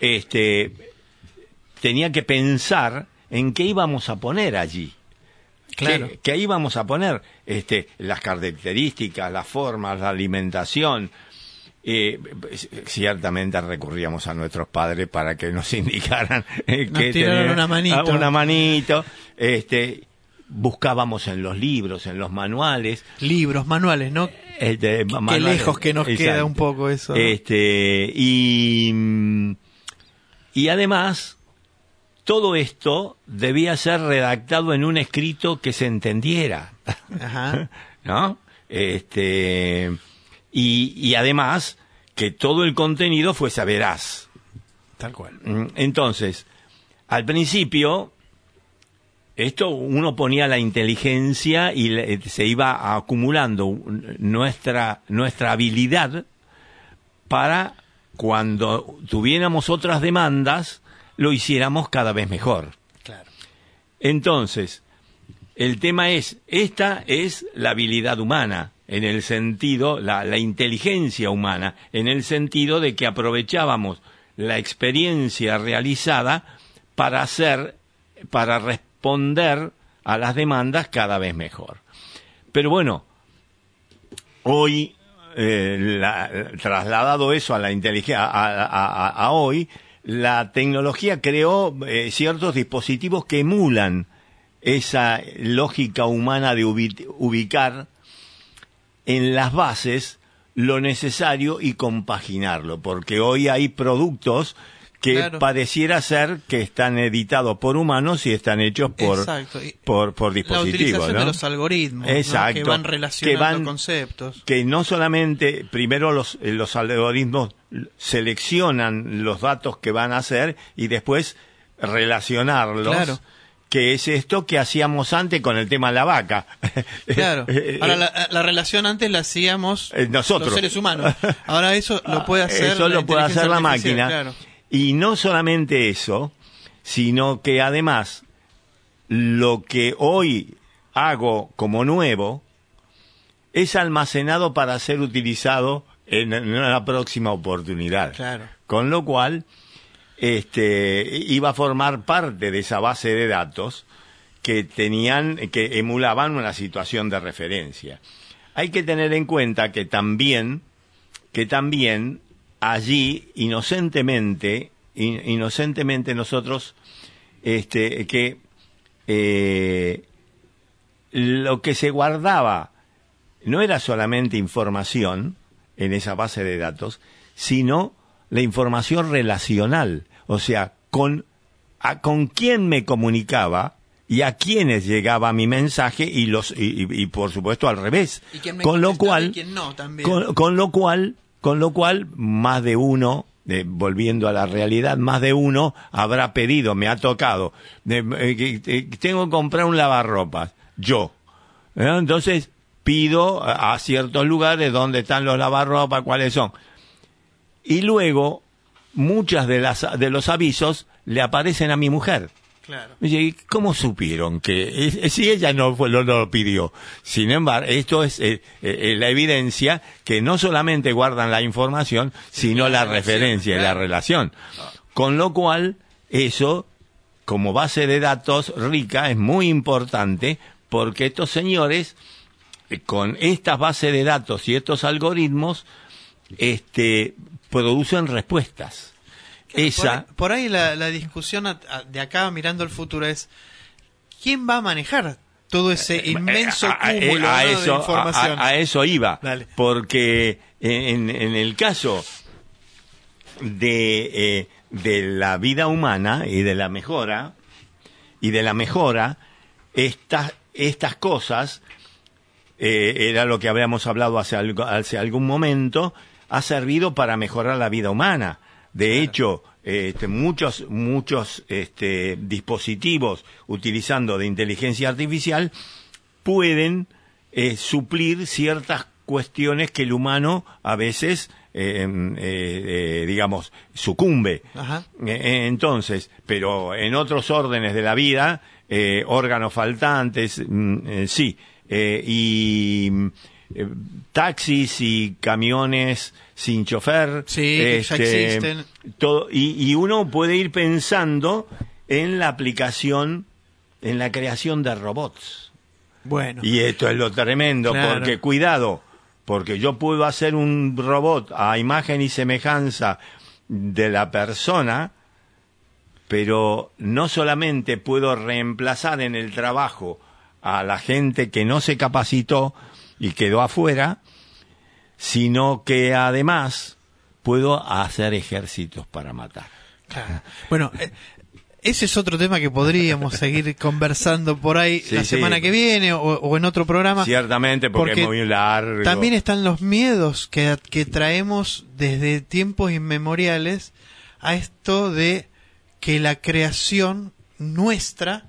este, tenía que pensar en qué íbamos a poner allí. Claro. ¿Qué, qué íbamos a poner? Este, las características, las formas, la alimentación. Eh, ciertamente recurríamos a nuestros padres para que nos indicaran eh, Nos qué tener- una manito. una manito. Este, buscábamos en los libros, en los manuales. Libros, manuales, ¿no? Este, Qué manuales- lejos que nos Exacto. queda un poco eso. ¿no? Este, y, y además, todo esto debía ser redactado en un escrito que se entendiera, Ajá. ¿no? Este, y, y además, que todo el contenido fuese veraz. Tal cual. Mm, Entonces, al principio, esto uno ponía la inteligencia y le- se iba acumulando nuestra, nuestra habilidad para cuando tuviéramos otras demandas, lo hiciéramos cada vez mejor. Claro. Entonces, el tema es, esta es la habilidad humana, en el sentido, la, la inteligencia humana, en el sentido de que aprovechábamos la experiencia realizada para hacer, para responder a las demandas cada vez mejor. Pero bueno, hoy, eh, la- trasladado eso a la inteligencia, a, a- a- a hoy, la tecnología creó eh, ciertos dispositivos que emulan esa lógica humana de ubi- ubicar en las bases lo necesario y compaginarlo, porque hoy hay productos que Claro. pareciera ser que están editados por humanos y están hechos por por, por La dispositivos, utilización ¿no? de los algoritmos, que van relacionando Que van- conceptos. que no solamente primero los, los algoritmos seleccionan los datos que van a hacer y después relacionarlos. Claro. Que es esto que hacíamos antes con el tema de la vaca. Claro. Eh, Ahora, eh, la, la relación antes la hacíamos Eh, nosotros. los seres humanos. Ahora eso lo puede hacer Eso la lo puede hacer la máquina. claro. Y no solamente eso, sino que además lo que hoy hago como nuevo es almacenado para ser utilizado en, una próxima oportunidad. Claro. Con lo cual, este, iba a formar parte de esa base de datos que tenían, que emulaban una situación de referencia. Hay que tener en cuenta que también, que también allí, inocentemente, in- inocentemente nosotros, este, que eh, lo que se guardaba no era solamente información en esa base de datos, sino la información relacional, o sea, con, a, con quién me comunicaba y a quiénes llegaba mi mensaje y los y, y- y, por supuesto al revés. Y quién me con lo cual y quién no también. con, con lo cual, con lo cual, más de uno, volviendo a la realidad, más de uno habrá pedido, me ha tocado, eh, que tengo que comprar un lavarropas, yo. ¿Eh? Entonces pido a, ciertos lugares dónde están los lavarropas, cuáles son. Y luego, muchas de las de los avisos le aparecen a mi mujer. Claro. Oye, ¿y ¿cómo supieron que si ella no, fue, no lo pidió? Sin embargo, esto es eh, eh, la evidencia que no solamente guardan la información, sino la, referencia y la relación. Con lo cual, eso, como base de datos rica, es muy importante porque estos señores, eh, con estas bases de datos y estos algoritmos, este, producen respuestas. Esa, Por ahí, por ahí la, la discusión a- a- de acá mirando el futuro es ¿quién va a manejar todo ese inmenso Eh, a- a- cúmulo a ¿no? eso, de información? A, a eso iba. Dale. Porque en, en el caso de, eh, de la vida humana y de la mejora, y de la mejora, estas, estas cosas, eh, era lo que habíamos hablado hace, algo- hace algún momento, ha servido para mejorar la vida humana. De hecho, este, muchos, muchos este, dispositivos utilizando de inteligencia artificial pueden eh, suplir ciertas cuestiones que el humano a veces, eh, eh, eh, digamos, sucumbe. Ajá. Eh, Entonces, pero en otros órdenes de la vida, eh, órganos faltantes, mm, sí, y eh, taxis y camiones sin chofer. Sí, que ya este, existen. todo, y, y uno puede ir pensando en la aplicación, en la creación de robots. Bueno, Y esto es lo tremendo, Claro. porque cuidado, porque yo puedo hacer un robot a imagen y semejanza de la persona, pero no solamente puedo reemplazar en el trabajo a la gente que no se capacitó y quedó afuera, sino que además puedo hacer ejércitos para matar. claro. bueno eh, ese es otro tema que podríamos seguir conversando por ahí Sí, la sí. semana que viene o, o en otro programa. Ciertamente porque, Porque es muy largo. También están los miedos que, que traemos desde tiempos inmemoriales a esto de que la creación nuestra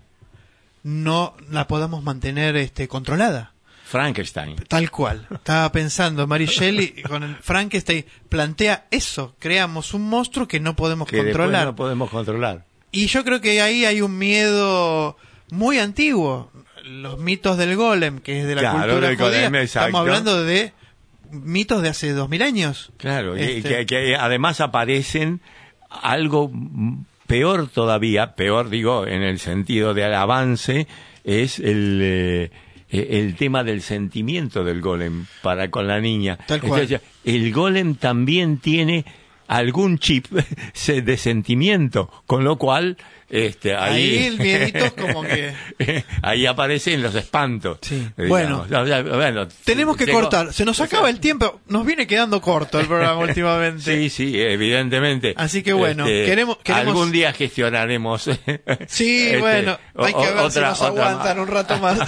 no la podamos mantener este, controlada. Frankenstein. Tal cual. Estaba pensando, Mary Shelley con el Frankenstein plantea eso, creamos un monstruo que no podemos Que controlar. no podemos controlar. Y yo creo que ahí hay un miedo muy antiguo. los mitos del golem, que es de la Claro, cultura del judía, golem, estamos hablando de mitos de hace dos mil años. Claro, y Este- que, que además aparecen algo peor todavía, peor digo en el sentido del avance, es el, eh, el tema del sentimiento del golem para con la niña. Tal cual. Entonces, el golem también tiene algún chip de sentimiento, con lo cual este ahí, Ahí el miedito como que- ahí aparecen los espantos. Sí. digamos. Bueno. Tenemos que cortar. Se nos o acaba sea, el tiempo. Nos viene quedando corto el programa últimamente. Sí, sí, evidentemente. Este, Así que bueno, queremos- queremos- Algún día gestionaremos. Sí, este, bueno, hay que ver si nos aguantan más. un rato más.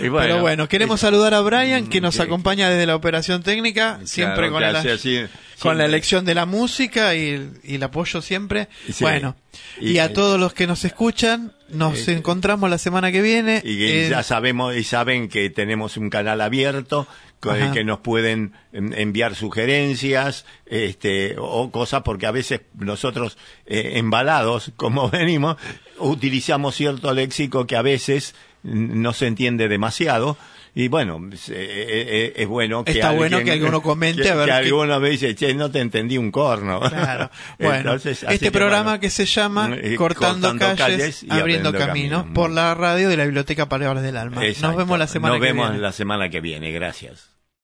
Y bueno, Pero bueno, queremos saludar a Brian, que nos que- acompaña desde la operación técnica, siempre claro, con, la, así, con la elección de la música y el, y el apoyo siempre. Sí. Bueno, y, Y- a todos los que nos escuchan, nos Eh, encontramos la semana que viene. Y en- ya sabemos y saben que tenemos un canal abierto con el que nos pueden enviar sugerencias este o cosas porque a veces nosotros eh, embalados como venimos utilizamos cierto léxico que a veces no se entiende demasiado y bueno es, eh, eh, es bueno que Está bueno alguien- que alguno comente, que, a ver que qué- alguno me dice che no te entendí un corno Claro. Bueno, Entonces, este que, programa bueno, que se llama eh, Cortando, Cortando calles, calles y abriendo, abriendo caminos, caminos. por la radio de la Biblioteca Palabras del Alma. Nos Exacto. vemos la semana Nos que vemos viene. la semana que viene gracias